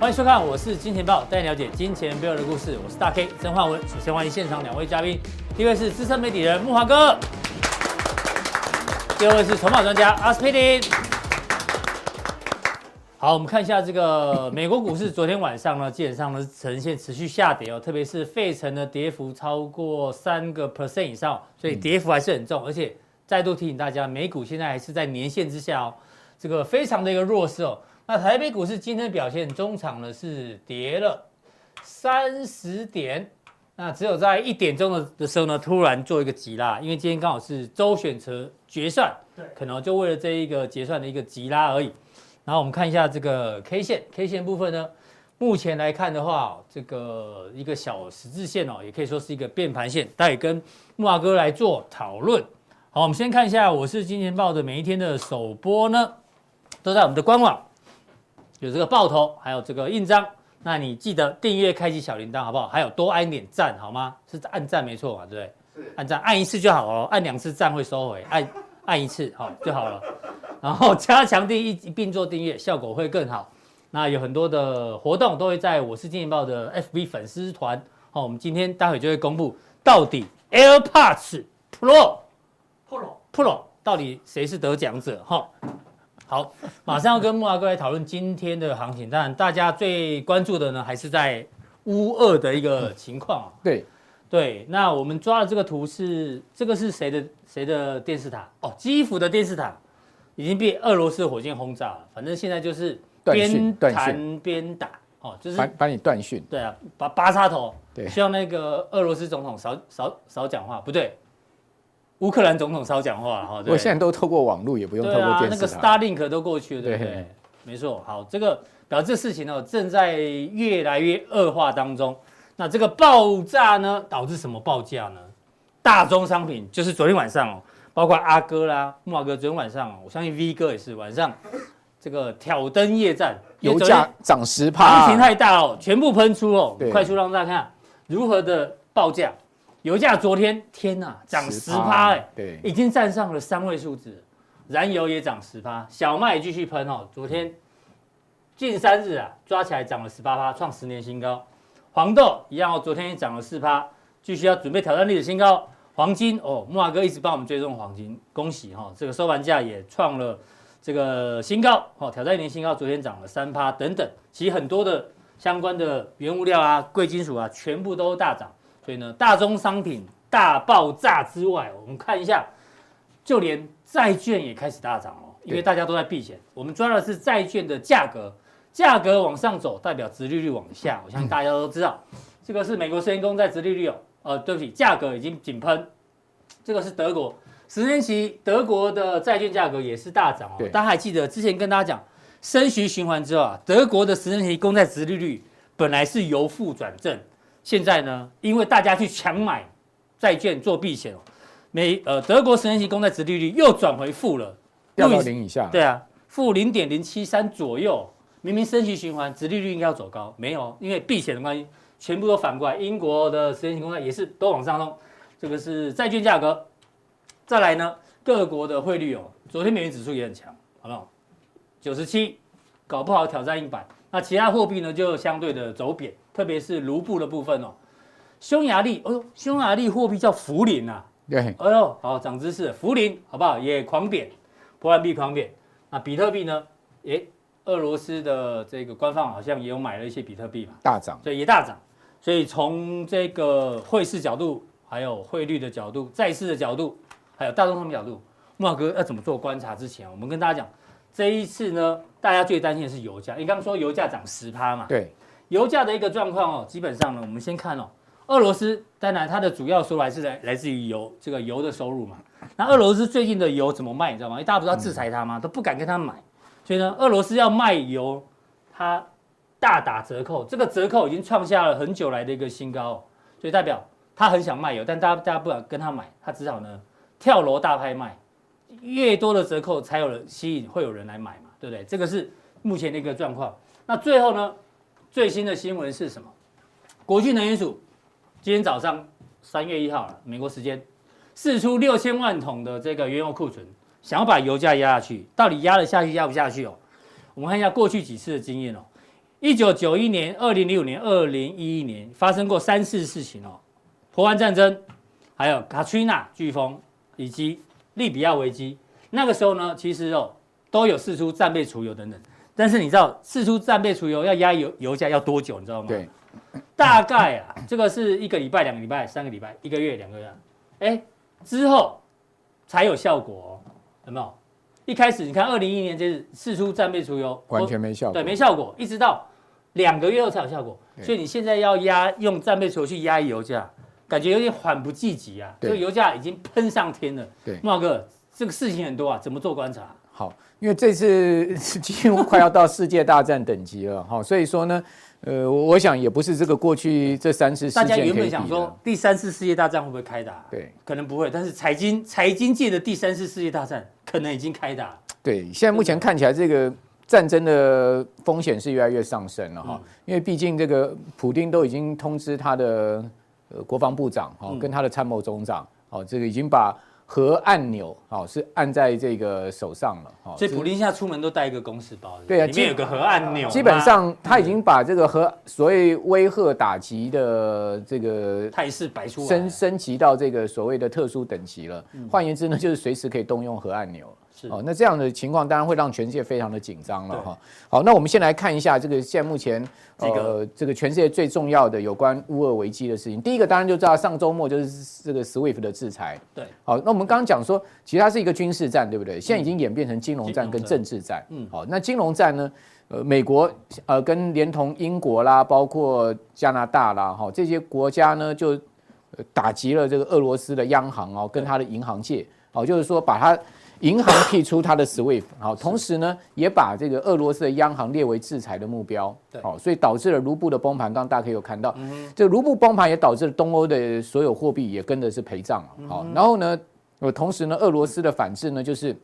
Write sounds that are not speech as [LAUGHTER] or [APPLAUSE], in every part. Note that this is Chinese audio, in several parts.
欢迎收看，我是金钱豹，带你了解金钱背后的故事。我是大 K 曾焕文。首先欢迎现场两位嘉宾，第一位是资深媒体人木华哥，第二位是筹码专家阿斯匹林。好，我们看一下这个美国股市，昨天晚上呢，基本上呢呈现持续下跌哦，特别是费城的跌幅超过三个 percent 以上，所以跌幅还是很重。而且再度提醒大家，美股现在还是在年线之下哦，这个非常的一个弱势哦。那台北股市今天的表现，中场呢是跌了三十点，那只有在一点钟的的时候呢，突然做一个急拉，因为今天刚好是周选择决算，对，可能就为了这一个结算的一个急拉而已。然后我们看一下这个 K 线，K 线部分呢，目前来看的话，这个一个小十字线哦，也可以说是一个变盘线，待跟木阿哥来做讨论。好，我们先看一下，我是金钱报的每一天的首播呢，都在我们的官网。有这个爆头，还有这个印章，那你记得订阅、开启小铃铛，好不好？还有多按一点赞，好吗？是按赞没错嘛，对不对？是。按赞按一次就好哦，按两次赞会收回，按按一次好就好了。然后 [LAUGHS] 加强订一一并做订阅，效果会更好。那有很多的活动都会在我是金钱豹的 FB 粉丝团。好，我们今天待会就会公布到底 AirPods Pro Pro Pro 到底谁是得奖者？哈。好，马上要跟慕驊哥来讨论今天的行情。当然，大家最关注的呢，还是在乌二的一个情况啊。对，对。那我们抓的这个图是，这个是谁的谁的电视塔？哦，基辅的电视塔已经被俄罗斯火箭轰炸了。反正现在就是边弹边打，哦，就是把把你断讯。对啊，把拔插头。对，希望那个俄罗斯总统少少少讲话。不对。乌克兰总统少讲话 [LAUGHS] 哈，我现在都透过网络，也不用透过电视。那个 Starlink 都过去了，对不对？没错。好，这个表示这事情呢正在越来越恶化当中。那这个爆炸呢，导致什么报价呢？大宗商品就是昨天晚上哦，包括阿哥啦、慕驊哥，昨天晚上我相信 V 哥也是晚上这个挑灯夜战，油价涨十趴，行情太大哦，全部喷出哦，快速让大家看如何的报价。油价昨天天呐涨十趴哎，对，已经站上了三位数字，燃油也涨十趴，小麦也继续喷哦。昨天近三日啊，抓起来涨了十八趴，创十年新高。黄豆一样哦，昨天也涨了四趴，继续要准备挑战历史新高。黄金哦，慕驊哥一直帮我们追踪黄金，恭喜哈，这个收盘价也创了这个新高哦，挑战一年新高。昨天涨了三趴等等，其实很多的相关的原物料啊、贵金属啊，全部都大涨。所以呢，大宗商品大爆炸之外，我们看一下，就连债券也开始大涨哦，因为大家都在避险。我们抓的是债券的价格，价格往上走，代表殖利率往下。我相信大家都知道，这个是美国十年公债殖利率哦，呃，对不起，价格已经井喷。这个是德国十年期德国的债券价格也是大涨哦。大家还记得之前跟大家讲，升息循环之后啊，德国的十年期公债殖利率本来是由负转正。现在呢，因为大家去抢买债券做避险哦，美呃德国十年期公债殖利率又转回负了，掉到零以下。对啊，负零点零七三左右。明明升息循环，殖利率应该要走高，没有，因为避险的关系，全部都反过来。英国的十年期公债也是都往上弄，这个是债券价格。再来呢，各国的汇率哦，昨天美元指数也很强，好不好？九十七，搞不好挑战一百。那其他货币呢，就相对的走贬。特别是卢布的部分哦，匈牙利，哦呦，匈牙利货币叫福林呐，对，哎呦，好长知识，福林好不好？也狂贬，波兰币狂贬。那比特币呢？诶，俄罗斯的这个官方好像也有买了一些比特币嘛，大涨，所以也大涨。所以从这个汇市角度，还有汇率的角度，债市的角度，还有大宗商品角度，木老哥要怎么做观察？之前我们跟大家讲，这一次呢，大家最担心的是油价。你刚刚说油价涨十趴嘛？对。油价的一个状况哦，基本上呢，我们先看哦，俄罗斯当然它的主要收入还是来来自于油这个油的收入嘛。那俄罗斯最近的油怎么卖？你知道吗？因为大家不是要制裁它吗？都不敢跟他买，所以呢，俄罗斯要卖油，它大打折扣，这个折扣已经创下了很久来的一个新高，所以代表他很想卖油，但大家大家不敢跟他买，他只好呢跳楼大拍卖，越多的折扣才有人吸引会有人来买嘛，对不对？这个是目前的一个状况。那最后呢？最新的新闻是什么？国际能源署今天早上三月一号了，美国时间释出六千万桶的这个原油库存，想要把油价压下去，到底压得下去压不下去哦？我们看一下过去几次的经验哦，一九九一年、二零零五年、二零一一年发生过三次事情哦，波湾战争，还有卡崔娜飓风以及利比亚危机。那个时候呢，其实哦都有释出战备储油等等。但是你知道四出战备储油要压油油价要多久？你知道吗？对，[COUGHS] 大概啊，这个是一个礼拜、两个礼拜、三个礼拜、一个月、两个月，哎，之后才有效果哦，有没有？一开始你看二零一一年这次四出战备储油，完全没效果，对，没效果，一直到。两个月后才有效果，所以你现在要压用战备储油去压油价，感觉有点缓不济急啊。这个油价已经喷上天了。对，慕驊哥，这个事情很多啊，怎么做观察？好，因为这次 [LAUGHS] 几乎快要到世界大战等级了，哈，所以说呢，呃，我想也不是这个过去这三次事件。大家原本想说第三次世界大战会不会开打？对，可能不会，但是财经财经界的第三次世界大战 [LAUGHS] 可能已经开打。对，现在目前看起来这个。战争的风险是越来越上升了哈，因为毕竟这个普丁都已经通知他的呃国防部长哈，跟他的参谋总长哦，这个已经把核按钮哦是按在这个手上了哈。所以普林现在出门都带一个公事包，对啊，里面有个核按钮。基本上他已经把这个核所谓威吓打击的这个态势摆出来，升升级到这个所谓的特殊等级了。换言之呢，就是随时可以动用核按钮。哦，那这样的情况当然会让全世界非常的紧张了哈。好，那我们先来看一下这个现在目前呃这个全世界最重要的有关乌俄危机的事情。第一个当然就知道上周末就是这个 SWIFT 的制裁。对。好，那我们刚刚讲说，其实它是一个军事战，对不对？现在已经演变成金融战跟政治战。嗯。好，那金融战呢？呃，美国呃跟连同英国啦，包括加拿大啦，哈这些国家呢就打击了这个俄罗斯的央行哦，跟它的银行界。好，就是说把它。银行剔出它的 SWIFT，好，同时呢，也把这个俄罗斯的央行列为制裁的目标，好，所以导致了卢布的崩盘。刚刚大家可以有看到，这个卢布崩盘也导致了东欧的所有货币也跟着是陪葬了，好，然后呢，呃，同时呢，俄罗斯的反制呢，就是。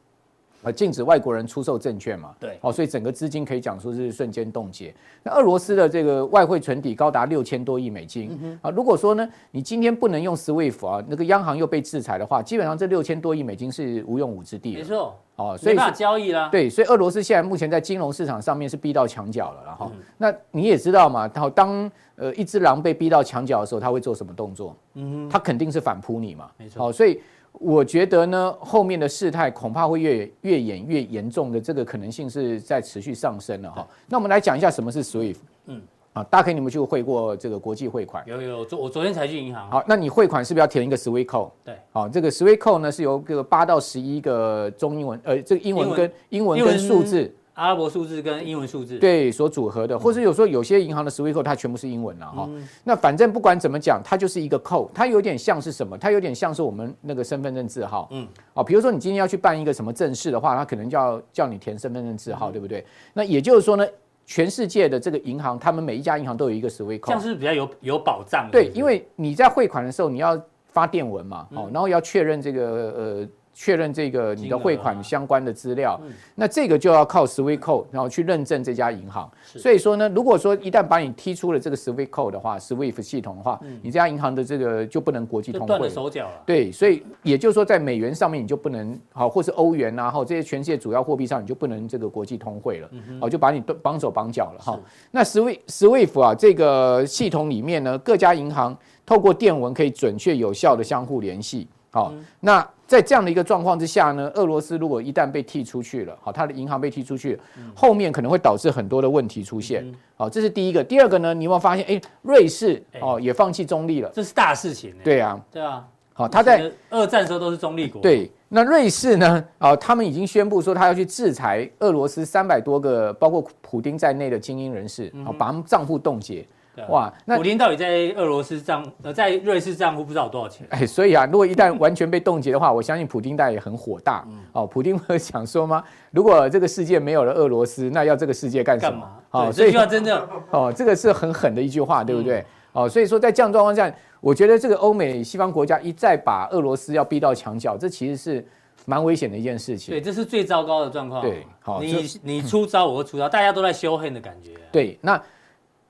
呃，禁止外国人出售证券嘛？对，哦，所以整个资金可以讲说是瞬间冻结。那俄罗斯的这个外汇存底高达六千多亿美金啊。如果说呢，你今天不能用 SWIFT 啊，那个央行又被制裁的话，基本上这六千多亿美金是无用武之地。没错，哦，所以没法交易啦。对，所以俄罗斯现在目前在金融市场上面是逼到墙角了，然后，那你也知道嘛，然后当呃一只狼被逼到墙角的时候，他会做什么动作？嗯哼，他肯定是反扑你嘛。没错，哦，所以。我觉得呢，后面的事态恐怕会越越演越严重的这个可能性是在持续上升了哈。那我们来讲一下什么是 SWIFT。嗯，啊，大以你们去汇过这个国际汇款？有有，昨我昨天才去银行。好，那你汇款是不是要填一个 SWIFT code？对，好，这个 SWIFT code 呢是由这个八到十一个中英文，呃，这个英文跟英文跟数字。阿拉伯数字跟英文数字对所组合的，或是有时候有些银行的 SWIFT 它全部是英文了哈。那反正不管怎么讲，它就是一个 code，它有点像是什么？它有点像是我们那个身份证字号。嗯，哦，比如说你今天要去办一个什么正式的话，它可能叫叫你填身份证字号，对不对？那也就是说呢，全世界的这个银行，他们每一家银行都有一个 SWIFT code，这样是比较有有保障。对，因为你在汇款的时候，你要发电文嘛，哦，然后要确认这个呃。确认这个你的汇款相关的资料，那这个就要靠 SWIFT code，然后去认证这家银行。所以说呢，如果说一旦把你踢出了这个 SWIFT code 的话，SWIFT 系统的话，你这家银行的这个就不能国际通汇，断了手脚了。对，所以也就是说，在美元上面你就不能好，或是欧元啊，或这些全世界主要货币上你就不能这个国际通汇了，好，就把你绑手绑脚了哈。那 SWIFT SWIFT 啊，这个系统里面呢，各家银行透过电文可以准确有效的相互联系。好，那。在这样的一个状况之下呢，俄罗斯如果一旦被踢出去了，好，它的银行被踢出去，后面可能会导致很多的问题出现。好，这是第一个。第二个呢，你有没有发现？哎，瑞士哦也放弃中立了，这是大事情。对啊，对啊。好，他在二战的时候都是中立国。对，那瑞士呢？啊，他们已经宣布说他要去制裁俄罗斯三百多个，包括普丁在内的精英人士，好，把他们账户冻结。哇，那普丁到底在俄罗斯账呃，在瑞士账户不知道有多少钱？哎，[LAUGHS] 所以啊，如果一旦完全被冻结的话，[LAUGHS] 我相信普丁大概也很火大。嗯、哦，普丁会想说吗？如果这个世界没有了俄罗斯，那要这个世界干什么？哦，所以就要真正 [LAUGHS] 哦，这个是很狠的一句话，对不对？嗯、哦，所以说在这样状况下，我觉得这个欧美西方国家一再把俄罗斯要逼到墙角，这其实是蛮危险的一件事情。对，这是最糟糕的状况。对，好，你你出招，我出招，大家都在修恨的感觉。对，那。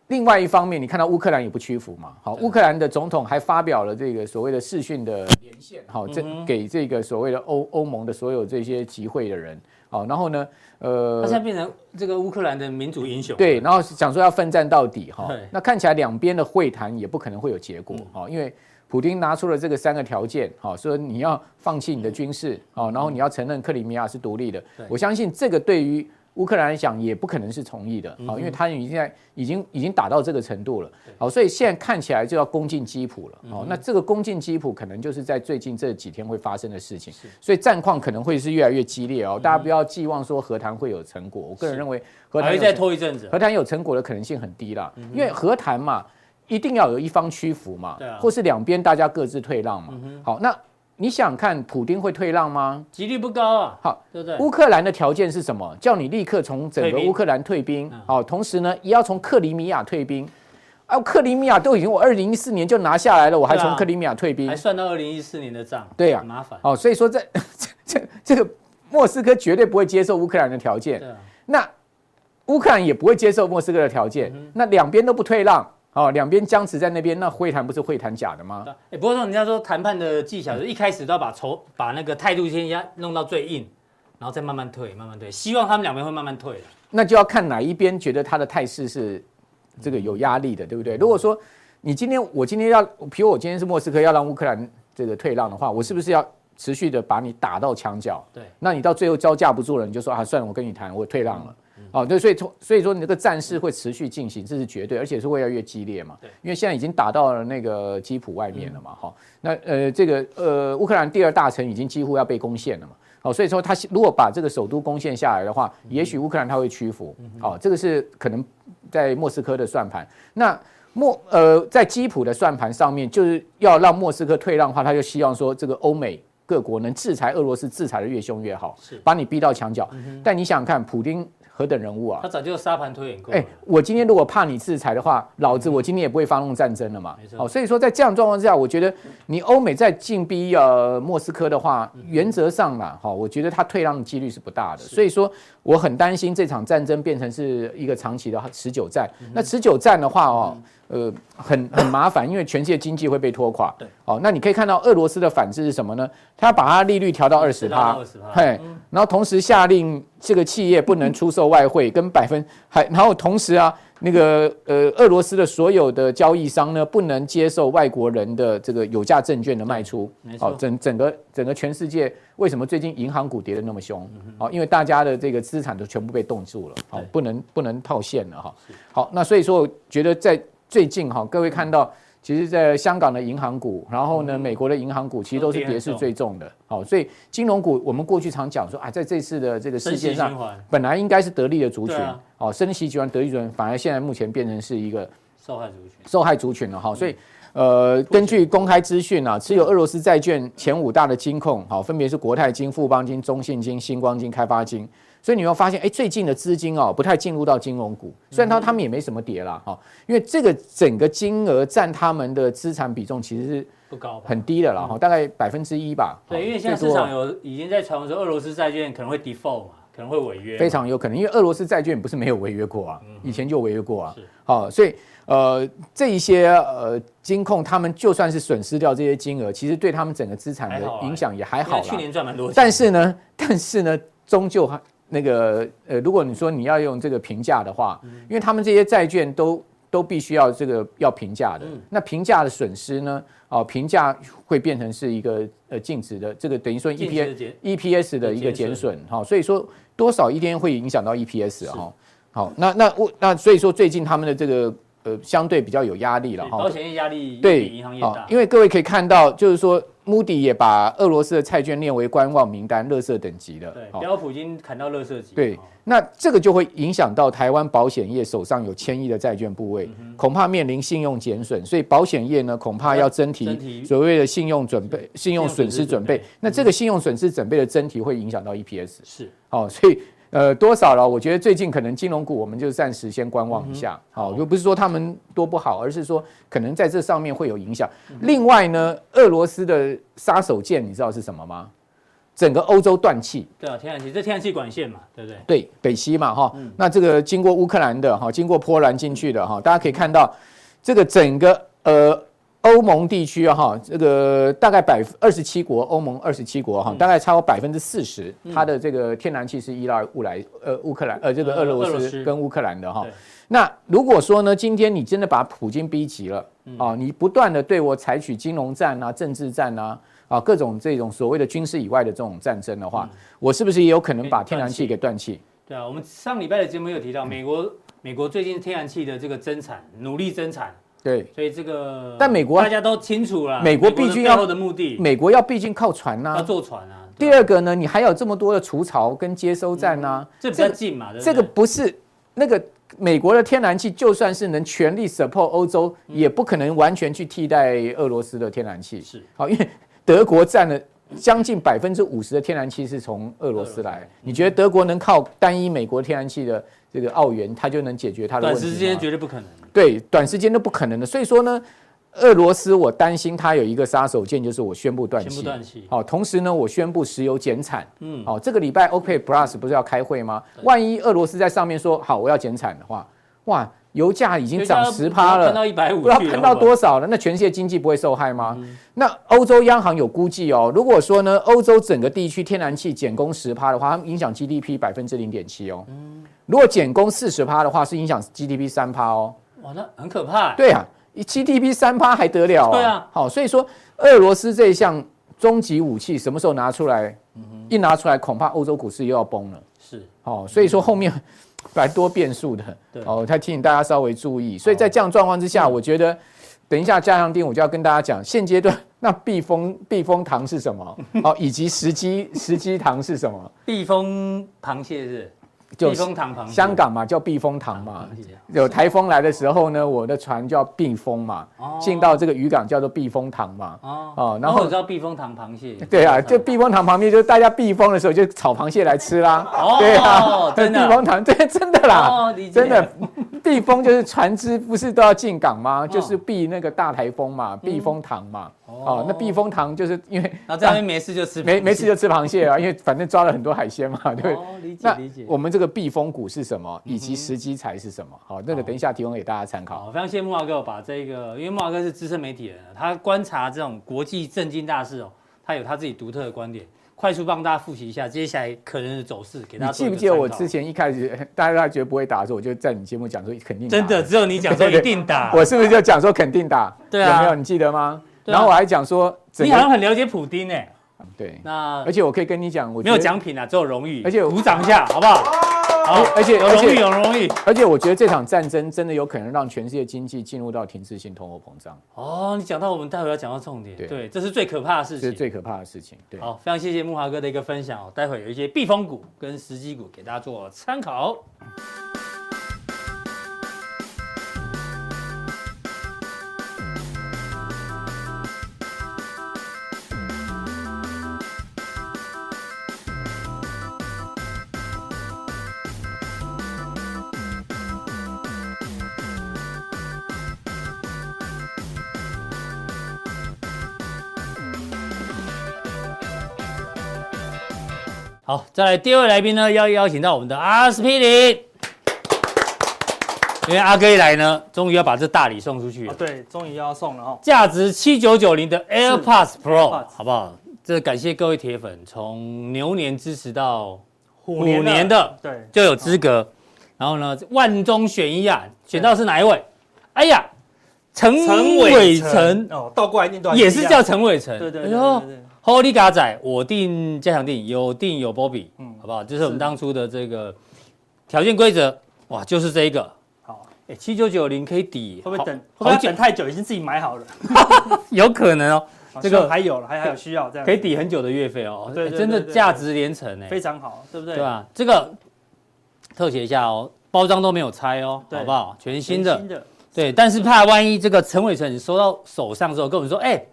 另外一方面，你看到乌克兰也不屈服嘛，好，乌克兰的总统还发表了这个所谓的视讯的连线，好，这给这个所谓的欧欧盟的所有这些集会的人，好，然后呢，呃，他现在变成这个乌克兰的民族英雄，对，然后讲说要奋战到底，哈，那看起来两边的会谈也不可能会有结果，哈，因为普京拿出了这个三个条件，好，说你要放弃你的军事，好，然后你要承认克里米亚是独立的，我相信这个对于。乌克兰来讲也不可能是同意的，好，因为他已经在已经已经打到这个程度了，好，所以现在看起来就要攻进基辅了，好，那这个攻进基辅可能就是在最近这几天会发生的事情，所以战况可能会是越来越激烈哦，大家不要寄望说和谈会有成果，我个人认为和谈会再拖一阵子，和谈有成果的可能性很低啦，因为和谈嘛，一定要有一方屈服嘛，或是两边大家各自退让嘛，好，那。你想看普丁会退让吗？几率不高啊。好，对不对？乌克兰的条件是什么？叫你立刻从整个乌克兰退兵。好，同时呢，也要从克里米亚退兵。啊，克里米亚都已经我二零一四年就拿下来了，我还从克里米亚退兵，还算到二零一四年的账。对呀，麻烦。哦，所以说这 [LAUGHS] 这这个莫斯科绝对不会接受乌克兰的条件。那乌克兰也不会接受莫斯科的条件。那两边都不退让。哦，两边僵持在那边，那会谈不是会谈假的吗？哎，不过说人家说谈判的技巧，是一开始都要把筹把那个态度先压弄到最硬，然后再慢慢退，慢慢退，希望他们两边会慢慢退。那就要看哪一边觉得他的态势是这个有压力的，对不对？如果说你今天我今天要，比如我今天是莫斯科要让乌克兰这个退让的话，我是不是要持续的把你打到墙角？对，那你到最后招架不住了，你就说啊，算了，我跟你谈，我退让了。哦，对，所以从所以说你这个战事会持续进行，这是绝对，而且是会越来越激烈嘛。对，因为现在已经打到了那个基辅外面了嘛。哈、嗯，那呃，这个呃，乌克兰第二大城已经几乎要被攻陷了嘛。好，所以说他如果把这个首都攻陷下来的话，也许乌克兰他会屈服。好，这个是可能在莫斯科的算盘。那莫呃，在基辅的算盘上面，就是要让莫斯科退让的话，他就希望说这个欧美各国能制裁俄罗斯，制裁的越凶越好，是把你逼到墙角。但你想想看，普丁。何等人物啊！他早就沙盘推演过。哎，我今天如果怕你制裁的话，老子我今天也不会发动战争了嘛。没错。好，所以说在这样状况之下，我觉得你欧美在进逼呃莫斯科的话，原则上嘛，哈，我觉得他退让的几率是不大的。所以说，我很担心这场战争变成是一个长期的持久战。那持久战的话哦。呃，很很麻烦，因为全世界经济会被拖垮。对，哦，那你可以看到俄罗斯的反制是什么呢？他把它利率调到二十趴，二十趴，嘿，然后同时下令这个企业不能出售外汇，[LAUGHS] 跟百分还，然后同时啊，那个呃，俄罗斯的所有的交易商呢，不能接受外国人的这个有价证券的卖出。没错，整整个整个全世界为什么最近银行股跌得那么凶？哦，因为大家的这个资产都全部被冻住了，哦，不能不能套现了哈。好，那所以说我觉得在最近哈，各位看到，其实，在香港的银行股，然后呢，美国的银行股，其实都是跌势最重的。好，所以金融股，我们过去常讲说啊，在这次的这个事件上，本来应该是得利的族群，哦，升息集团得利族群，反而现在目前变成是一个受害族群，受害族群了哈。所以，呃，根据公开资讯啊，持有俄罗斯债券前五大的金控，好，分别是国泰金、富邦金、中信金、星光金、开发金。所以你会发现，哎，最近的资金哦，不太进入到金融股。虽然他他们也没什么跌了哈，因为这个整个金额占他们的资产比重其实是不高，很低的了哈，大概百分之一吧。对，因为现在市场有已经在传说俄罗斯债券可能会 default 嘛，可能会违约。非常有可能，因为俄罗斯债券不是没有违约过啊，以前就违约过啊。是。好，所以呃，这一些呃金控，他们就算是损失掉这些金额，其实对他们整个资产的影响也还好。去年赚蛮多钱。但是呢，但是呢，终究还。那个呃，如果你说你要用这个评价的话，因为他们这些债券都都必须要这个要评价的，那评价的损失呢？哦，评价会变成是一个呃净值的，这个等于说 EPS EPS 的一个减损哈，所以说多少一天会影响到 EPS 哈。好，那那我那所以说最近他们的这个呃相对比较有压力了哈，保险业压力对银行业大，因为各位可以看到就是说。穆迪也把俄罗斯的债券列为观望名单、垃圾等级的。对，标普已经砍到垃圾级。对，那这个就会影响到台湾保险业手上有千亿的债券部位，恐怕面临信用减损。所以保险业呢，恐怕要增提所谓的信用准备、信用损失准备。那这个信用损失准备的增提会影响到 EPS。是，哦，所以。呃，多少了？我觉得最近可能金融股，我们就暂时先观望一下。好，又不是说他们多不好，而是说可能在这上面会有影响。另外呢，俄罗斯的杀手锏，你知道是什么吗？整个欧洲断气。对啊，天然气这天然气管线嘛，对不对？对，北溪嘛哈。那这个经过乌克兰的哈，经过波兰进去的哈，大家可以看到这个整个呃。欧盟地区啊，哈，这个大概百分二十七国，欧盟二十七国哈，大概超过百分之四十，它的这个天然气是依赖乌来呃乌克兰呃这个俄罗斯跟乌克兰的哈。那如果说呢，今天你真的把普京逼急了啊，你不断的对我采取金融战啊、政治战啊啊各种这种所谓的军事以外的这种战争的话，我是不是也有可能把天然气给断气？对啊，我们上礼拜的节目有提到，美国美国最近天然气的这个增产，努力增产。对，所以这个，但美国大家都清楚了，美国必须要的目的，美国要毕竟靠船呐，要坐船啊。第二个呢，你还有这么多的除槽跟接收站呐，这比较近嘛。这个不是那个美国的天然气，就算是能全力 support 欧洲，也不可能完全去替代俄罗斯的天然气。是，好，因为德国占了将近百分之五十的天然气是从俄罗斯来。你觉得德国能靠单一美国天然气的？这个澳元，它就能解决它的问题。短时间绝对不可能。对，短时间都不可能的。所以说呢，俄罗斯我担心它有一个杀手锏，就是我宣布断气。宣布断气。好，同时呢，我宣布石油减产。嗯。好，这个礼拜 OPEC Plus 不是要开会吗？万一俄罗斯在上面说好我要减产的话，哇，油价已经涨十趴了，到一百五，不知道喷到多少了。那全世界经济不会受害吗？那欧洲央行有估计哦，如果说呢，欧洲整个地区天然气减工十趴的话，它影响 GDP 百分之零点七哦。嗯。如果减工四十趴的话，是影响 GDP 三趴哦。哇，那很可怕。对啊，GDP 三趴还得了啊？对啊。好，所以说俄罗斯这一项终极武器什么时候拿出来？一拿出来，恐怕欧洲股市又要崩了。是。哦，所以说后面蛮多变数的。对。哦，他提醒大家稍微注意。所以在这样状况之下，我觉得等一下加强定我就要跟大家讲，现阶段 [LAUGHS] 那避风避风塘是什么？哦，以及时机时机塘是什么？避风螃蟹是。避风塘旁，香港嘛叫避风塘嘛，有台风来的时候呢，我的船叫避风嘛，进到这个渔港叫做避风塘嘛。哦，然后我知道避风塘螃蟹。对啊，就避风塘旁边，就是大家避风的时候就炒螃蟹来吃啦。哦，对啊，避风塘，对，真的啦，真的。避风就是船只不是都要进港吗？就是避那个大台风嘛，避风塘嘛。哦，那避风塘就是因为那这样 [LAUGHS] 没事就吃没没事就吃螃蟹啊，因为反正抓了很多海鲜嘛，对。哦，理解理解。我们这个避风股是什么，以及时机才是什么？好，那个等一下提供给大家参考。好，非常谢谢慕驊哥把这个，因为慕驊哥是资深媒体人，他观察这种国际政经大事哦，他有他自己独特的观点。快速帮大家复习一下接下来可能的走势，给大家。你记不记得我之前一开始大家觉得不会打的时候，我就在你节目讲说肯定打。真的，只有你讲说一定打。我是不是就讲说肯定打？[LAUGHS] 对啊，有没有？你记得吗？然后我还讲说，你好像很了解普丁诶。对，那而且我可以跟你讲，我没有奖品啊，只有荣誉。而且鼓掌一下，好不好？好，而且有荣誉，有荣誉。而且我觉得这场战争真的有可能让全世界经济进入到停滞性通货膨胀。哦，你讲到我们待会要讲到重点，对，这是最可怕的事情，这是最可怕的事情。对，好，非常谢谢木华哥的一个分享哦，待会有一些避风股跟时机股给大家做参考。好，再来第二位来宾呢，要邀请到我们的阿司匹林，因为阿哥一来呢，终于要把这大礼送出去了。对，终于要送了哦，价值七九九零的 AirPods Pro，好不好？这感谢各位铁粉，从牛年支持到虎年的，对，就有资格。然后呢，万中选一啊，选到是哪一位？哎呀，陈伟成哦，倒过来念段也是叫陈伟成，对对对对。Holy 嘎仔，我定加强定，有定有波比，嗯，好不好？这是我们当初的这个条件规则，哇，就是这一个。好，哎，七九九零可以抵，会不会等？会不会等太久？已经自己买好了，[LAUGHS] 有可能哦。这个还有了，还还有需要这样，可以抵很久的月费哦。对，真的价值连城哎，非常好，对不对？对吧？这个特写一下哦，包装都没有拆哦，好不好？全新的，对。但是怕万一这个陈伟成你收到手上之后，跟我们说，哎。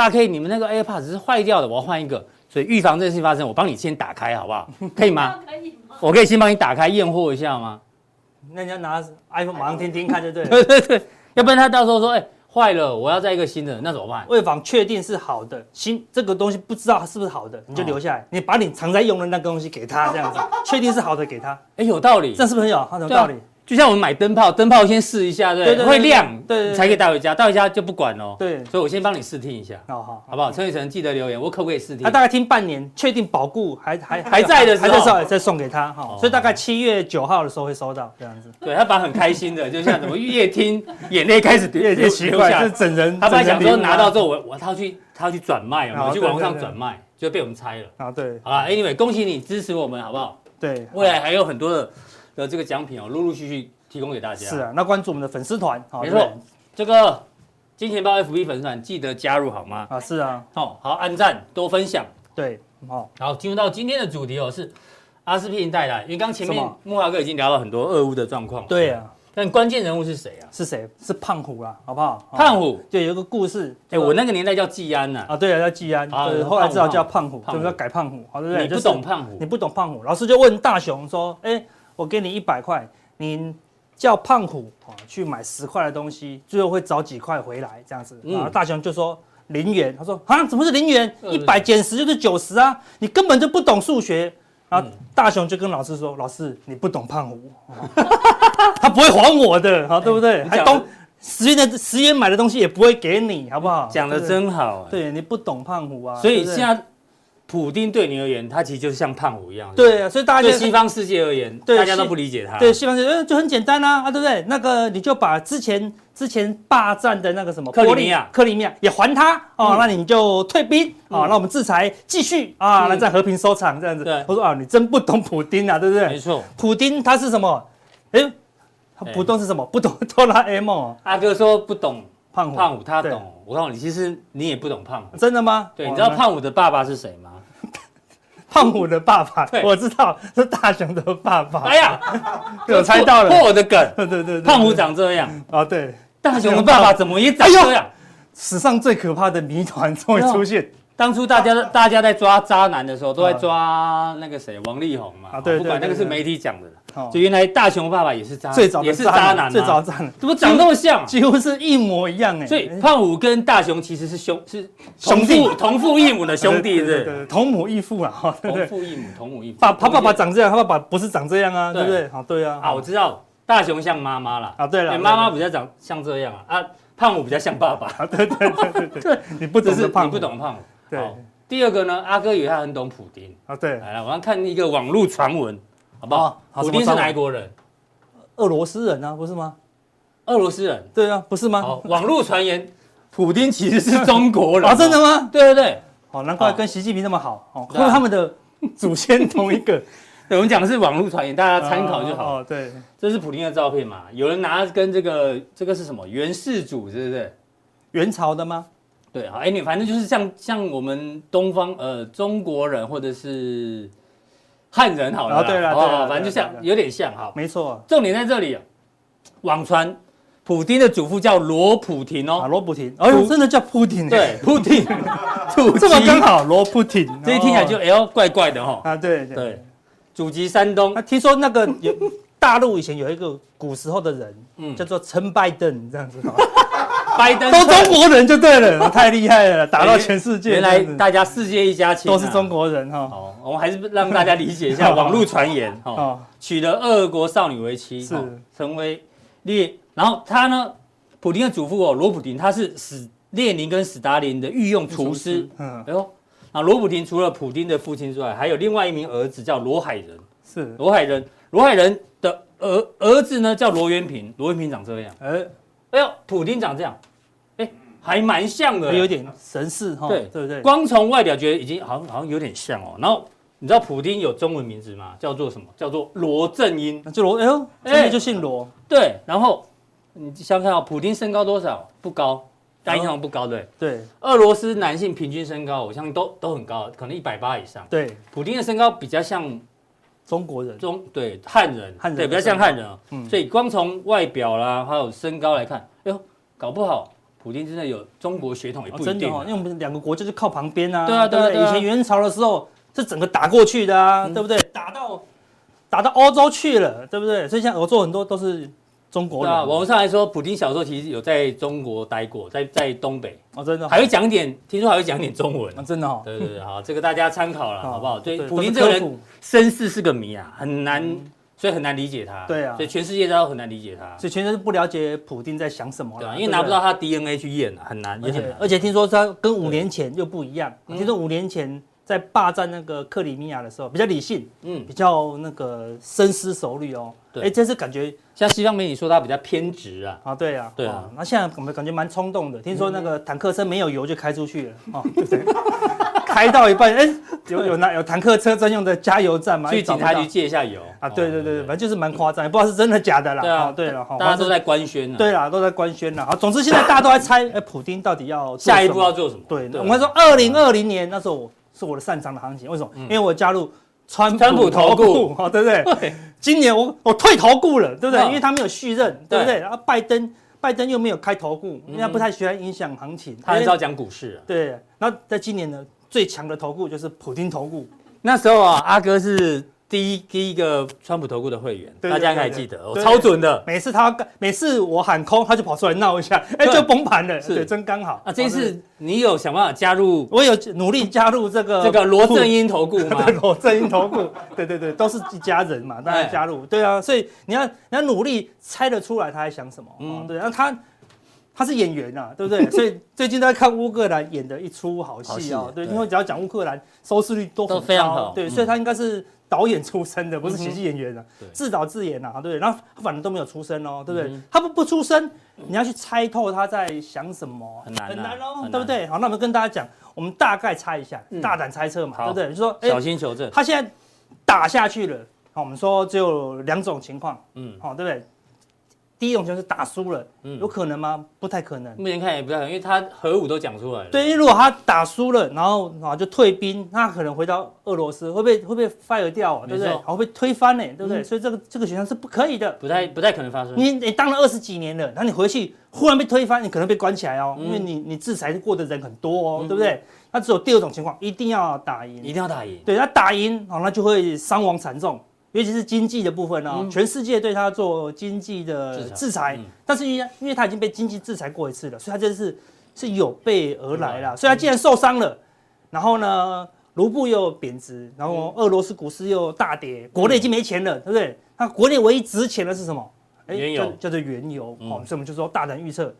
大 K，你们那个 AirPods 是坏掉的，我要换一个，所以预防这件事情发生，我帮你先打开，好不好？[LAUGHS] 可以吗？可以吗？我可以先帮你打开验货一下吗？那你要拿 iPhone 马上听听看就对了。[LAUGHS] 对对对，要不然他到时候说，哎，坏了，我要再一个新的，那怎么办？为防确定是好的，新这个东西不知道是不是好的，你就留下来，哦、你把你常在用的那个东西给他，这样子，[LAUGHS] 确定是好的给他。哎，有道理，这是不是很有很有道理？就像我们买灯泡，灯泡先试一下，对，会亮，对，才可以带回家，带回家就不管哦。对，所以我先帮你试听一下，好好，好不好？陈雨辰记得留言，我可不可以试听？他大概听半年，确定保固还还 [LAUGHS] 还在的时候，还在时候再送给他哈。所以大概七月九号的时候会收到这样子。对他爸很开心的，就像什么越听眼泪开始 [LAUGHS] 越越奇怪，是整人。他爸想说拿到之后，我我他要去他要去转卖，我去网络上转卖，就被我们拆了啊。对，好了，Anyway，恭喜你支持我们，好不好？对，未来还有很多的的这个奖品哦，陆陆续续。提供给大家是啊，那关注我们的粉丝团，没错，这个金钱豹 FB 粉丝团记得加入好吗？啊，是啊，好，好按赞多分享，对，好，好，进入到今天的主题哦，是阿司匹林带来，因为刚前面木华哥已经聊了很多俄乌的状况，对啊，但关键人物是谁啊？是谁？是胖虎啊，好不好？胖虎，对，有个故事，哎，我那个年代叫季安呐，啊，对啊，叫季安，对，后来知道叫胖虎，就是要改胖虎，好，对不对？你不懂胖虎，你不懂胖虎，老师就问大雄说，哎，我给你一百块，你。叫胖虎啊去买十块的东西，最后会找几块回来这样子。然后大雄就说零元，他说啊，怎么是零元？一百减十就是九十啊，你根本就不懂数学。然后大雄就跟老师说，老师你不懂胖虎，他不会还我的，好对不对？还懂十元的十元买的东西也不会给你，好不好？讲的真好，对你不懂胖虎啊，所以现在。普丁对你而言，他其实就是像胖虎一样。对啊，所以大家对西方世界而言，大家都不理解他。对西方世界，就很简单啊，啊，对不对？那个你就把之前之前霸占的那个什么克里米亚，克里米亚也还他哦，那你就退兵啊，那我们制裁继续啊，那再和平收场这样子。对，我说啊，你真不懂普丁啊，对不对？没错，普丁他是什么？哎，他不懂是什么？不懂哆啦 A 梦。阿哥说不懂胖虎，胖虎他懂。我告诉你，其实你也不懂胖虎。真的吗？对，你知道胖虎的爸爸是谁吗？胖虎的爸爸，我知道是大雄的爸爸。哎呀，[LAUGHS] 我猜到了，破我的梗。[LAUGHS] 对对对，胖虎长这样啊，对，大雄的爸爸怎么也长这样？史上最可怕的谜团终于出现。当初大家大家在抓渣男的时候，都在抓那个谁，王力宏嘛。啊，对，不管那个是媒体讲的，就原来大雄爸爸也是渣，最早也是渣男，最早渣男，怎么长那么像？几乎是一模一样哎。所以胖虎跟大雄其实是兄是兄弟，同父异母的兄弟，对对，同母异父啊，同父异母，同母异父。爸他爸爸长这样，他爸爸不是长这样啊，对。不对？好，对啊。啊，我知道大雄像妈妈了啊，对了，妈妈比较长像这样啊，啊，胖虎比较像爸爸，对对对对 [LAUGHS] 对，你不只是你不懂胖虎，对。第二个呢，阿哥以为他很懂普丁啊，对，来，我要看一个网络传闻，好不好？普丁是哪一国人？俄罗斯人啊，不是吗？俄罗斯人，对啊，不是吗？网络传言，[LAUGHS] 普丁其实是中国人啊，真的吗？对对对，好，难怪跟习近平那么好，哦，因为他们的祖先同一个。[LAUGHS] 对，我们讲的是网络传言，大家参考就好。哦，对，这是普丁的照片嘛？有人拿跟这个这个是什么？元世祖，是不是？元朝的吗？对，好，哎，你反正就是像像我们东方呃中国人或者是汉人好了，对了，哦，反正就像有点像哈，没错，重点在这里，网传普丁的祖父叫罗普廷哦，罗普廷，哦，真的叫普丁，对，普丁，[LAUGHS] 这么刚好，罗普廷，这一听起来就哎呦怪怪的哈，啊，对对，祖籍山东，听说那个有 [LAUGHS] 大陆以前有一个古时候的人，嗯，叫做陈拜登这样子。拜登都中国人就对了，[LAUGHS] 太厉害了，打到全世界。原来大家世界一家亲，都是中国人哈。哦，我们还是让大家理解一下 [LAUGHS] 网络传言 [LAUGHS] 哈。娶了俄国少女为妻，是成为列。然后他呢，普丁的祖父哦，罗普丁，他是史列宁跟史达林的御用厨师。嗯，哎呦，那罗普廷除了普丁的父亲之外，还有另外一名儿子叫罗海仁。是罗海仁，罗海仁的儿儿子呢叫罗元平，罗元平长这样。哎，哎呦，普丁长这样。还蛮像的，有点神似哈，对对不对？光从外表觉得已经好像好像有点像哦。然后你知道普丁有中文名字吗？叫做什么？叫做罗正英，就罗哎呦，真的就姓罗。对，然后你想想看，普丁身高多少？不高，大家印象不高，对对。俄罗斯男性平均身高，我相信都都很高，可能一百八以上。对，普丁的身高比较像中国人，中对汉人，汉人对比较像汉人啊。嗯，所以光从外表啦，还有身高来看，哎呦，搞不好。普京真的有中国血统也不一定，真的哦，因为我们两个国家就靠旁边啊。对啊，对啊，以前元朝的时候是整个打过去的啊，对不对？打到打到欧洲去了，对不对？所以像欧洲很多都是中国人。网上来说，普京小时候其实有在中国待过，在在东北哦，真的还会讲点，听说还会讲点中文，真的哦。对对对，好，这个大家参考了，好不好？对，普京这个人身世是个谜啊，很难。所以很难理解他，对啊，所以全世界都很难理解他，所以全世界不了解普丁在想什么了，因为拿不到他 DNA 去验啊，很难，而且而且听说他跟五年前又不一样，听说五年前在霸占那个克里米亚的时候比较理性，嗯，比较那个深思熟虑哦，对，哎，这是感觉像西方媒体说他比较偏执啊，啊，对啊，对啊，那现在我们感觉蛮冲动的，听说那个坦克车没有油就开出去了，哦，对不对？开到一半，哎，有有那有坦克车专用的加油站嘛？去警察局借一下油啊？对对对，反正就是蛮夸张，也不知道是真的假的啦。对啊，对了，大家都在官宣。对啦，都在官宣啦。好，总之现在大家都在猜，哎，普丁到底要下一步要做什么？对，我们说二零二零年那时候是我的擅长的行情，为什么？因为我加入川普投顾，好，对不对？今年我我退投顾了，对不对？因为他没有续任，对不对？然后拜登拜登又没有开投顾，因为他不太喜欢影响行情，他很少讲股市。对，那在今年呢？最强的投顾就是普丁投顾，那时候啊，阿哥是第一第一个川普投顾的会员，大家应该还记得，我超准的。每次他每次我喊空，他就跑出来闹一下，哎，就崩盘了，是，真刚好。啊，这次你有想办法加入？我有努力加入这个这个罗正英投顾吗？[LAUGHS] 罗正英投顾，[LAUGHS] 对对对，都是一家人嘛，大家加入。对啊，所以你要你要努力猜得出来他在想什么，嗯，对，然后他。他是演员啊，对不对？[LAUGHS] 所以最近在看乌克兰演的一出好戏哦。对，因为只要讲乌克兰，收视率都很高。对，所以他应该是导演出身的，不是喜剧演员的，自导自演呐，对。然后他反正都没有出声哦，对不对？他不不出声，你要去猜透他在想什么，很难很难哦，对不对？好，那我们跟大家讲，我们大概猜一下，大胆猜测嘛，对不对？就说小心求证。他现在打下去了，好，我们说只有两种情况，嗯，好，对不对？第一种就是打输了，有可能吗？不太可能。目前看也不太可能，因为他核武都讲出来了。对，因为如果他打输了，然后啊就退兵，那可能回到俄罗斯会被会被 fire 掉，对不对？会被推翻呢，对不对？所以这个这个选项是不可以的，不太不太可能发生。你你当了二十几年了，然后你回去忽然被推翻，你可能被关起来哦，因为你你制裁过的人很多哦，对不对？那只有第二种情况，一定要打赢，一定要打赢。对，他打赢，好，那就会伤亡惨重。尤其是经济的部分呢，全世界对他做经济的制裁，但是因为因为他已经被经济制裁过一次了，所以他这次是有备而来了。所以他既然受伤了，然后呢，卢布又贬值，然后俄罗斯股市又大跌，国内已经没钱了，对不对？那国内唯一值钱的是什么？原油，叫做原油。哦，所以我们就说大胆预测，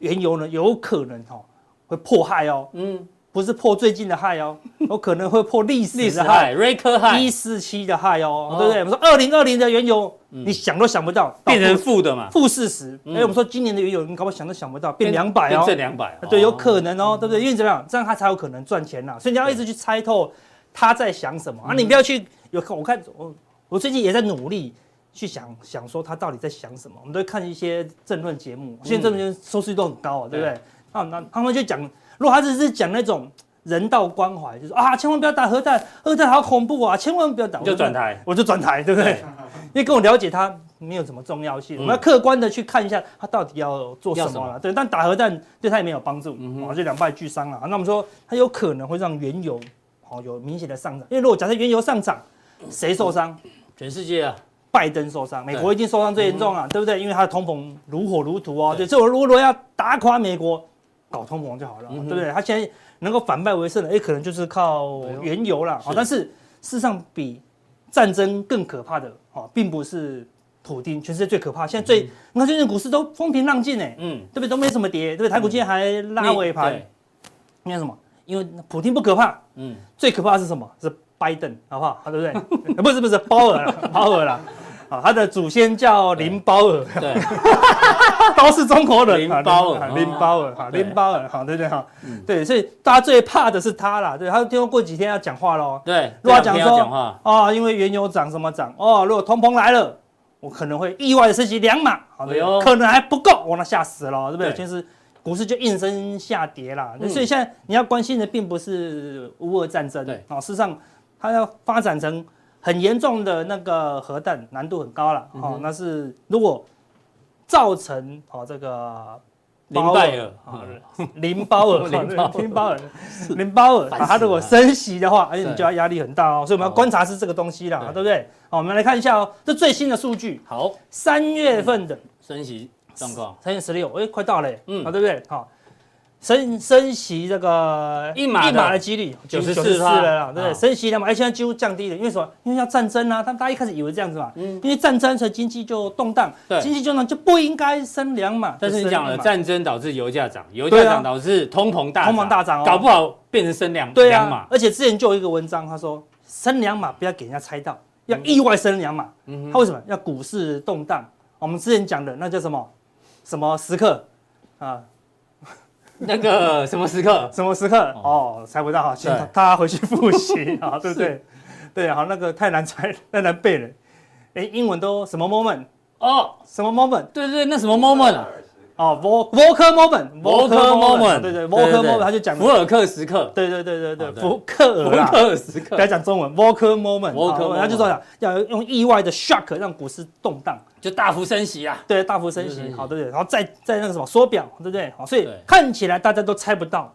原油呢有可能哈会迫害哦。嗯。不是破最近的害哦，有 [LAUGHS] 可能会破历史的害，瑞克害一四七的害哦，对不对？我们说二零二零的原油，你想都想不到变成负的嘛，负四十。哎，我们说今年的原油，你搞不好想都想不到变两百哦，变两百，对，有可能哦，对不对？因为怎么样，这样他才有可能赚钱呐。所以你要一直去猜透他在想什么啊，你不要去有看，我看我我最近也在努力去想想说他到底在想什么。我们都看一些政论节目，现在政论节目收视率都很高啊，对不对？啊，那他们就讲。如果他只是讲那种人道关怀，就是啊，千万不要打核弹，核弹好恐怖啊，千万不要打，就转台，我就转台，对不对？因为跟我了解他没有什么重要性，我们要客观的去看一下他到底要做什么了。对，但打核弹对他也没有帮助，啊，就两败俱伤了。那我们说他有可能会让原油好有明显的上涨，因为如果假设原油上涨，谁受伤？全世界啊，拜登受伤，美国已经受伤最严重了，对不对？因为他的通膨如火如荼哦，对，所以我如果要打垮美国。搞通膨就好了，对不对？他现在能够反败为胜的，哎，可能就是靠原油了。但是事实上，比战争更可怕的，哦，并不是普丁，全世界最可怕。现在最，你看最近股市都风平浪静，哎，嗯，对不对？都没什么跌，对不对？台股今天还拉尾盘，因为什么？因为普丁不可怕，嗯，最可怕的是什么？是拜登，好不好？对不对？[LAUGHS] 不是不是，鲍尔了，鲍尔了。啊，他的祖先叫林包尔，对，[LAUGHS] 都是中国人。林包尔，林包尔，哈，林包尔，好，对对哈，对，所以大家最怕的是他啦，对，他听说过几天要讲话喽，对，如果讲说，哦，因为原油涨什么涨，哦，如果通膨来了，我可能会意外的升息两码，好的，可能还不够，我那吓死了，对不对？其实股市就应声下跌啦，所以现在你要关心的并不是乌俄战争，对，啊，事实上它要发展成。很严重的那个核弹难度很高了，哦，那是如果造成哦这个林拜尔，林鲍尔，林鲍尔，[LAUGHS] 林鲍尔，他如果升息的话，而且你就要压力很大哦，所以我们要观察是这个东西啦，对。不对？好，我们来看一下哦，这最新的数据，好，三月份的升息状况，三月十六，哎，快到了，嗯，好，对不对？好。升升息这个一码一码的几率九十四了啦，对不对？升息了嘛，哎，现在几乎降低了，因为什么？因为要战争啊，他们大家一开始以为这样子嘛，嗯，因为战争所以经济就动荡，对，经济就呢就不应该升两码。但是你讲了，战争导致油价涨，油价涨导致通膨大，通膨大涨，搞不好变成升两两码。而且之前就有一个文章，他说升两码不要给人家猜到，要意外升两码。嗯，他为什么要股市动荡？我们之前讲的那叫什么什么时刻啊？[LAUGHS] 那个什么时刻？什么时刻？哦，猜不到哈，请他回去复习 [LAUGHS] 啊，对不对？对，好，那个太难猜，太难背了。哎，英文都什么 moment？哦，什么 moment？对对，那什么 moment 啊？哦，Volcker moment，Volcker moment，对对，Volcker moment，他就讲福尔克时刻，对对对对对，福克尔，福克尔时刻，该讲中文，Volcker moment，他就说要用意外的 shock 让股市动荡，就大幅升息啊，对，大幅升息，好，对不对？然后再再那个什么缩表，对不对？好，所以看起来大家都猜不到，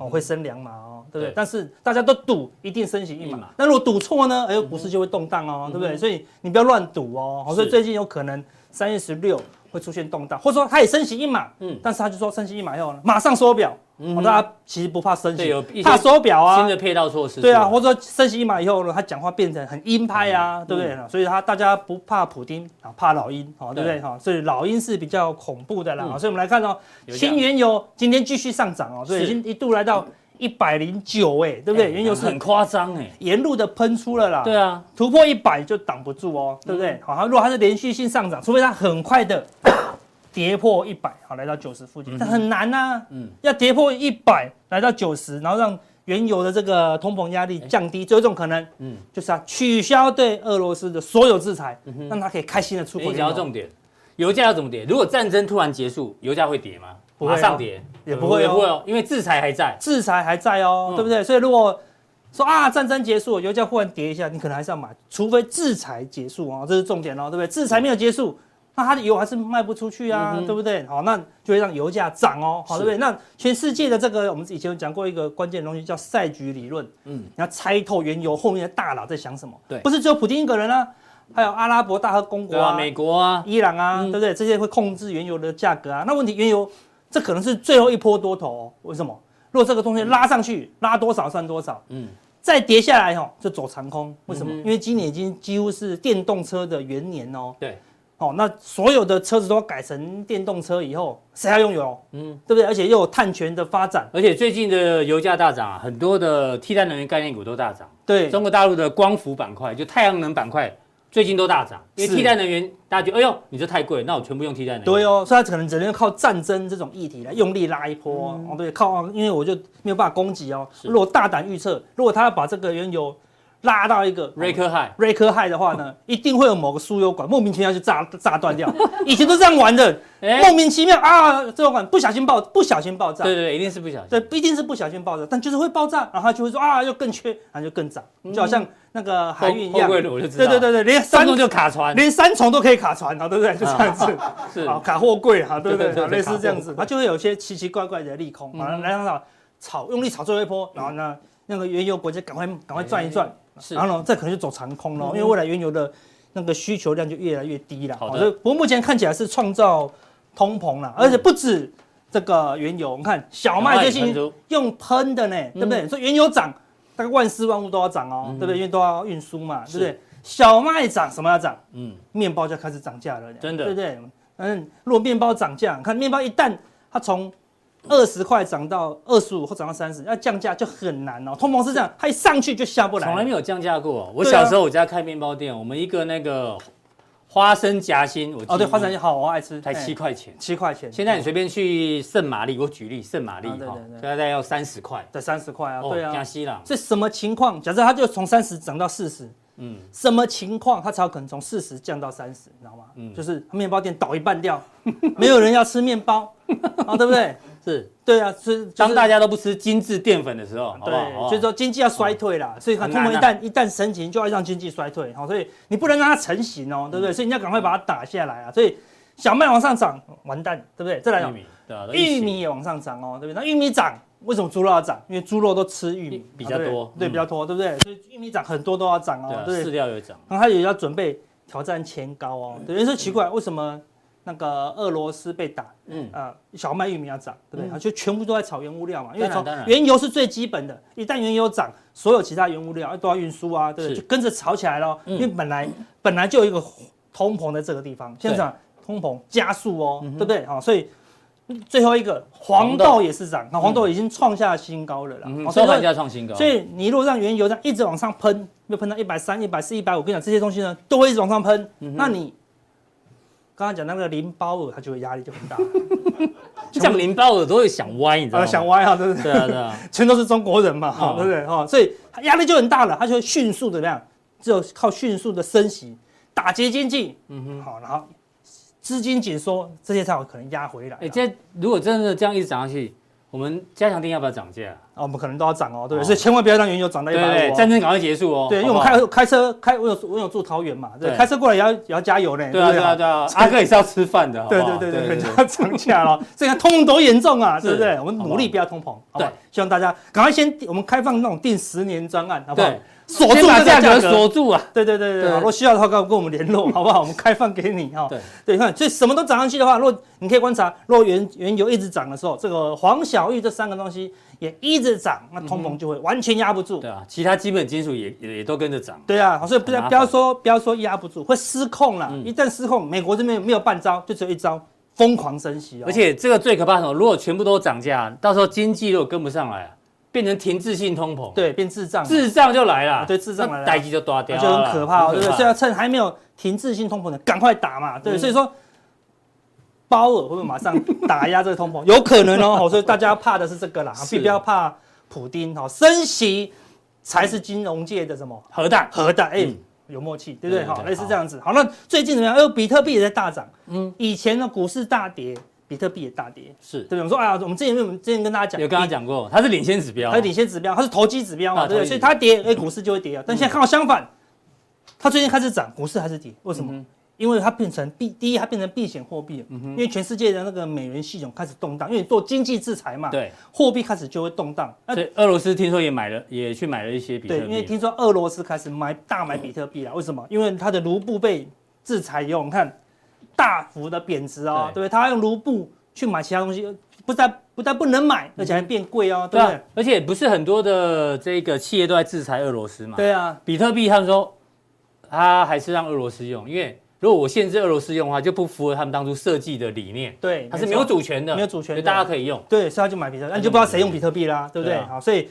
哦，会升两码哦，对不对？但是大家都赌一定升息一码，那如果赌错呢？哎，股市就会动荡哦，对不对？所以你不要乱赌哦，好，所以最近有可能三月十六。会出现动荡，或者说它也升息一码，嗯，但是他就说升息一码以后呢，马上缩表，嗯，大家其实不怕升息，怕缩表啊，新的配套措施，对啊，或者说升息一码以后呢，他讲话变成很鹰派啊，对不对？所以他大家不怕普丁啊，怕老鹰，好，对不对？哈，所以老鹰是比较恐怖的啦，所以我们来看哦，新原油今天继续上涨哦，所以已经一度来到。一百零九哎，对不对？原油是很夸张哎，沿路的喷出了啦。对啊，突破一百就挡不住哦，对不对？好，它如果它是连续性上涨，除非它很快的 [COUGHS] 跌破一百，好，来到九十附近，但很难呐。嗯，要跌破一百来到九十，然后让原油的这个通膨压力降低，最后一种可能，嗯，就是啊取消对俄罗斯的所有制裁，让它可以开心的出口。你讲到重点，油价要怎么跌？如果战争突然结束，油价会跌吗？马上跌也不会哦，因为制裁还在，制裁还在哦，对不对？所以如果说啊战争结束，油价忽然跌一下，你可能还是要买，除非制裁结束啊，这是重点哦，对不对？制裁没有结束，那它的油还是卖不出去啊，对不对？好，那就会让油价涨哦，好，对不对？那全世界的这个，我们以前有讲过一个关键的东西叫赛局理论，嗯，你要猜透原油后面的大佬在想什么，对，不是只有普丁一个人啊，还有阿拉伯大和公国啊、美国啊、伊朗啊，对不对？这些会控制原油的价格啊，那问题原油。这可能是最后一波多头哦，为什么？如果这个东西拉上去，拉多少算多少，嗯，再跌下来哦，就走长空。为什么？因为今年已经几乎是电动车的元年哦。对，哦，那所有的车子都要改成电动车以后，谁还拥有？嗯，对不对？而且又有碳权的发展，而且最近的油价大涨啊，很多的替代能源概念股都大涨。对，中国大陆的光伏板块，就太阳能板块。最近都大涨，因为替代能源，大家觉得，哎呦，你这太贵，那我全部用替代能源。对哦，所以它可能只能靠战争这种议题来用力拉一波哦。对，靠，因为我就没有办法攻击哦。如果大胆预测，如果他要把这个原油拉到一个 record high record high 的话呢，[LAUGHS] 一定会有某个输油管莫名其妙就炸炸断掉。[LAUGHS] 以前都这样玩的，莫名其妙啊，这油管不小心爆，不小心爆炸。对对，一定是不小心。对，一定是不小心爆炸，但就是会爆炸，然后他就会说啊，又更缺，然后就更涨，就好像。那个海运一样，对对对对，连三重就卡船，连三重都可以卡船啊，对不对？就这样子，是。啊，卡货柜哈，对不对？类似这样子，它就会有些奇奇怪怪的利空，啊，来让它炒，用力炒最后一波，然后呢，那个原油国家赶快赶快赚一赚，是，然后呢，这可能就走长空了，因为未来原油的那个需求量就越来越低了。好的，不过目前看起来是创造通膨了，而且不止这个原油，我们看小麦最近用喷的呢，对不对？所以原油涨。大概万事万物都要涨哦，对不对？因为都要运输嘛，对不对？小麦涨，什么要涨？嗯，面包就要开始涨价了，真的，对不对？嗯，如果面包涨价，看面包一旦它从二十块涨到二十五或涨到三十，要降价就很难哦。通膨是这样，它一上去就下不来，从来没有降价过。我小时候我家开面包店，我们一个那个。花生夹心，我哦对，花生夹好，我爱吃，才七块钱，七块钱。现在你随便去圣玛丽，我举例圣玛丽哈，大概要三十块，对，三十块啊，对啊。加西了，这什么情况？假设它就从三十涨到四十，嗯，什么情况它才有可能从四十降到三十？你知道吗？嗯，就是面包店倒一半掉，没有人要吃面包，啊，对不对？[LAUGHS] 是，对啊，是当大家都不吃精致淀粉的时候，对，所以说经济要衰退啦，所以它通膨一旦一旦升级，就要让经济衰退，好，所以你不能让它成型哦，对不对？所以你要赶快把它打下来啊，所以小麦往上涨，完蛋，对不对？再来讲对啊，玉米也往上涨哦，对不对？那玉米涨，为什么猪肉要涨？因为猪肉都吃玉米比较多，对，比较多，对不对？所以玉米涨很多都要涨哦，对，饲料也涨。然后它也要准备挑战前高哦，对，有人说奇怪，为什么？那个俄罗斯被打，嗯啊，小麦、玉米要涨，对不对？就全部都在炒原物料嘛，因为从原油是最基本的，一旦原油涨，所有其他原物料都要运输啊，对不对？就跟着炒起来了。因为本来本来就有一个通膨在这个地方，现在通膨加速哦，对不对？啊，所以最后一个黄豆也是涨，那黄豆已经创下新高了啦，收盘价创新高。所以你如果让原油这样一直往上喷，又喷到一百三、一百四、一百五，我跟你讲这些东西呢，都会一直往上喷，那你。刚刚讲那个林包尔，他就会压力就很大。[LAUGHS] 像林包尔都会想歪，你知道吗？想歪啊，对不对？对啊，对啊，[LAUGHS] 全都是中国人嘛，对不对？哈，所以压力就很大了，他就会迅速的这样，只有靠迅速的升息打击经济，嗯哼，好，然后资金紧缩，这些才有可能压回来。哎，这如果真的这样一直涨下去，我们加强店要不要涨价？啊，我们可能都要涨哦，对不对？所以千万不要让原油涨到一百五。战争赶快结束哦。对，因为我们开开车开，我有我有住桃园嘛，对，开车过来也要也要加油呢。对啊对啊对啊，阿哥也是要吃饭的。对对对对，人家要涨价了，[LAUGHS] 这个通膨多严重啊，对不对？我们努力不要通膨。对，希望大家赶快先我们开放那种定十年专案，好不好？锁住价格，锁住啊！对对对对，如果需要的话，跟跟我们联络，好不好？我们开放给你哈。对对，你看，所以什么都涨上去的话，如果你可以观察，如果原原油一直涨的时候，这个黄小玉这三个东西也一直涨，那通膨就会完全压不住。对啊，其他基本金属也也也都跟着涨。对啊，所以不要不要说不要说压不住，会失控了。一旦失控，美国这边没有半招，就只有一招，疯狂升息。而且这个最可怕的什么？如果全部都涨价，到时候经济如果跟不上来。变成停滞性通膨，对，变智障，智障就来了，对，智障来了，代机就大掉，就很可怕，对不对？所以要趁还没有停滞性通膨的，赶快打嘛，对。所以说，鲍尔会不会马上打压这个通膨？[LAUGHS] 有可能哦，[LAUGHS] 所以大家怕的是这个啦，并不要怕普丁哈，升息才是金融界的什么核弹，核弹，哎，有默契，对不对？好，类似这样子。好，那最近怎么样？哎呦，比特币也在大涨，嗯，以前呢股市大跌。比特币也大跌，是对不对？我说哎呀，我们之前我们之前跟大家讲，有跟他讲过，它是领先指标，它是领先指标，它是投机指标嘛，对不对？所以它跌，哎，股市就会跌啊。但现在刚好相反，它最近开始涨，股市还是跌，为什么？因为它变成避，第一它变成避险货币，因为全世界的那个美元系统开始动荡，因为做经济制裁嘛，对，货币开始就会动荡。所以俄罗斯听说也买了，也去买了一些比特币，对，因为听说俄罗斯开始买大买比特币了，为什么？因为它的卢布被制裁以后，你看大幅的贬值哦，对不对？它用卢布。去买其他东西，不但不但不能买，而且还变贵哦，对不对？而且不是很多的这个企业都在制裁俄罗斯嘛？对啊，比特币他们说，他还是让俄罗斯用，因为如果我限制俄罗斯用的话，就不符合他们当初设计的理念。对，它是没有主权的，没有主权，大家可以用。对，所以他就买比特币，那你就不知道谁用比特币啦，对不对？好，所以。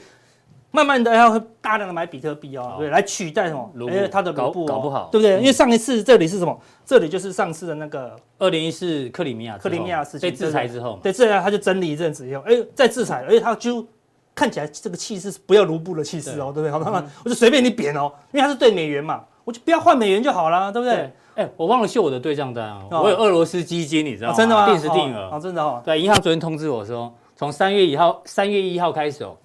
慢慢的要大量的买比特币哦，对，来取代什么？因为它的卢布搞不好，对不对？因为上一次这里是什么？这里就是上次的那个二零一四克里米亚克里米亚事情被制裁之后，对，这样他就整理一阵子以后，哎，再制裁，而且他就看起来这个气势是不要卢布的气势哦，对不对？好，那我就随便你贬哦，因为它是对美元嘛，我就不要换美元就好了，对不对？哎，我忘了秀我的对账单啊，我有俄罗斯基金，你知道吗？真的吗？定时定额哦，真的哦。对，银行昨天通知我说，从三月一号三月一号开始哦。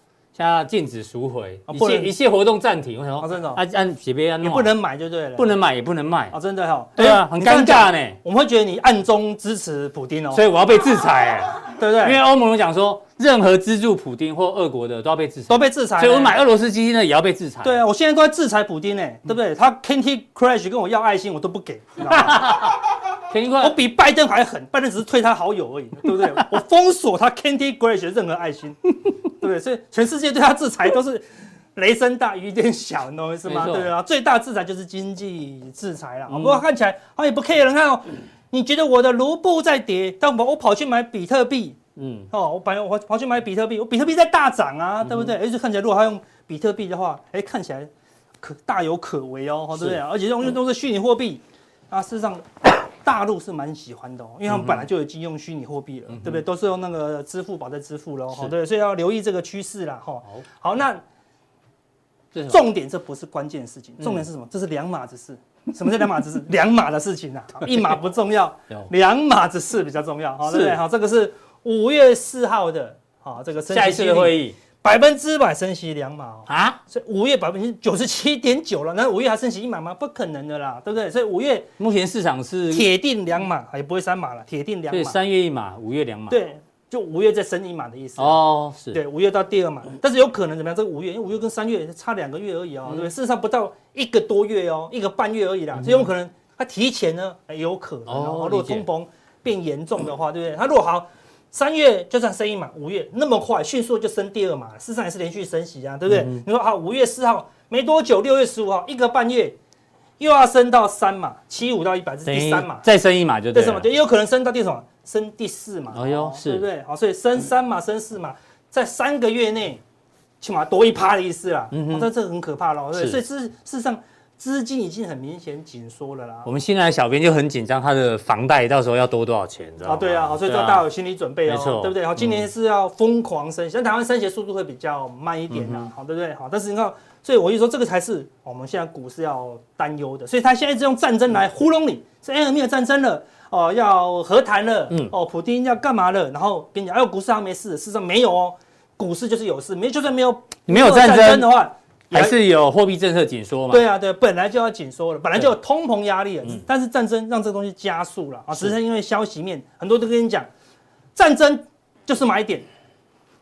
要禁止赎回，一切一切活动暂停。为什么？真的，按按写别按，你不能买就对了，不能买也不能卖啊！真的哈，对啊，很尴尬呢。我们会觉得你暗中支持普丁哦，所以我要被制裁，[LAUGHS] 对不对？因为欧盟讲说，任何资助普丁或俄国的都要被制裁，都被制裁。所以我买俄罗斯基金呢也要被制裁。对啊，我现在都在制裁普丁呢，对不对？他 Candy Crush 跟我要爱心，我都不给。[LAUGHS] 我比拜登还狠，拜登只是推他好友而已，对不对？[LAUGHS] 我封锁他 Candy Crush 任何爱心。对不对？所以全世界对他制裁都是雷声大雨点小，[LAUGHS] 你懂我意思吗？对啊，最大制裁就是经济制裁了。不过看起来好像也不 care 人看哦。你觉得我的卢布在跌，但我我跑去买比特币，嗯，哦，我本来我跑去买比特币，我比特币在大涨啊，对不对？而且看起来如果他用比特币的话，哎，看起来可大有可为哦，对不对？而且用的都是虚拟货币啊，事实上。大陆是蛮喜欢的哦，因为他们本来就已经用虚拟货币了，对不对？都是用那个支付宝在支付了，哦，对，所以要留意这个趋势啦，哈。好，那重点这不是关键事情，重点是什么？这是两码子事。什么叫两码子事？[LAUGHS] 两码的事情啊，一码不重要，两码子事比较重要，好，对不对？好，这个是五月四号的，好，这个下一次的会议。百分之百升息两码啊，所以五月百分之九十七点九了，那五月还升息一码吗？不可能的啦，对不对？所以五月目前市场是铁定两码，也不会三码了，铁定两码。对，三月一码，五月两码。对，就五月再升一码的意思哦，是对，五月到第二码，但是有可能怎么样？这个五月，因为五月跟三月差两个月而已哦，对不对？事实上不到一个多月哦，一个半月而已啦，所以有可能它提前呢，有可能哦。如果通膨变严重的话，对不对？它如果好，三月就算升一码，五月那么快迅速就升第二码，事实上也是连续升息啊，对不对？你说啊，五月四号没多久，六月十五号一个半月。又要升到三码，七五到一百是第三码，再升一码就对。对什么？就也有可能升到第什么？升第四码。哦哟，是，对不对？好，所以升三码，升四码，在三个月内起码多一趴的意思啦。嗯哼，这这很可怕喽。对，所以事事实上资金已经很明显紧缩了啦。我们新来的小编就很紧张，他的房贷到时候要多多少钱，知道吗？啊，对啊，好，所以大家有心理准备哦，对不对？好，今年是要疯狂升息，像台湾升息速度会比较慢一点啦，好，对不对？好，但是你看。所以我就说，这个才是我们现在股市要担忧的。所以他现在是用战争来糊弄你，是哎，没有战争了哦，要和谈了，嗯，哦，普丁要干嘛了？然后跟你讲，哎，股市还没事，事实上没有哦，股市就是有事，没就算没有没有战争的话，还是有货币政策紧缩嘛？对啊，对，本来就要紧缩了，本来就有通膨压力了，但是战争让这个东西加速了啊，只是因为消息面很多都跟你讲，战争就是买点，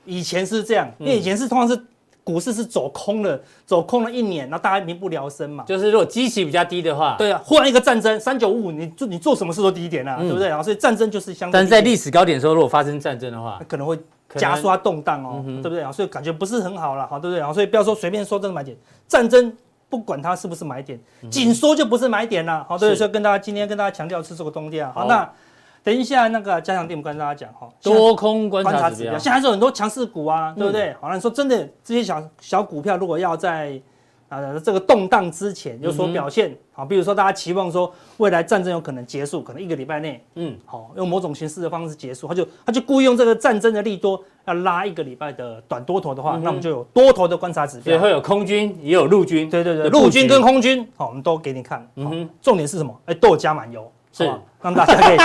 以前是这样，因为以前是通常是。股市是走空了，走空了一年，然后大家民不聊生嘛。就是如果基期比较低的话，对啊，忽然一个战争，三九五五，你做你做什么事都低一点啊，嗯、对不对？然后所以战争就是相对。但是在历史高点的时候，如果发生战争的话，可能会加刷动荡哦，对不对？然后所以感觉不是很好了，好，对不对？然后所以不要说随便说这个买点，战争不管它是不是买点，紧缩就不是买点了，好，对，所以跟大家今天跟大家强调是这个东西啊，好，好那。等一下，那个加强店，我跟大家讲哈，多空观察指标，现在还是有很多强势股啊，对不对？好，那你说真的，这些小小股票如果要在啊这个动荡之前有所表现，好，比如说大家期望说未来战争有可能结束，可能一个礼拜内，嗯，好，用某种形式的方式结束，他就他就故意用这个战争的利多要拉一个礼拜的短多头的话，那我们就有多头的观察指标，也会有空军，也有陆军，对对对，陆军跟空军，好，我们都给你看，嗯哼，重点是什么？哎，都有加满油，是让大家可以。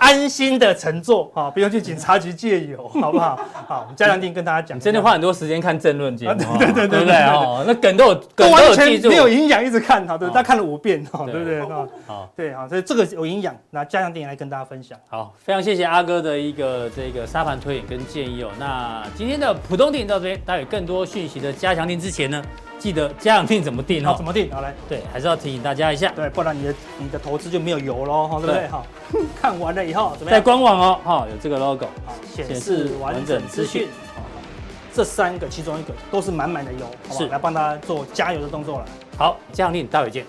安心的乘坐，[LAUGHS] 哈，不用去警察局借油，[LAUGHS] 好不好？好，我们加强定跟大家讲，真的花很多时间看政论节目，对对对对对，哦，那梗都有，梗都有记住，没有营养，一直看，好，对，他看了五遍，哈，对不对？好，对，好，所以这个有营养，那加强定来跟大家分享。好，非常谢谢阿哥的一个这个沙盘推演跟建议哦。那今天的普通錠到这边，待有更多讯息的加强定之前呢，记得加强錠怎么定哦？怎么定？好来，对，还是要提醒大家一下，对，不然你的你的投资就没有油喽，对不对？好，[LAUGHS] 看完了以后怎么样？在官网哦，哈，有这个 logo，好，显示完整资讯。这三个其中一个都是满满的油，好吧？来帮大家做加油的动作了。好，加强錠，待会见。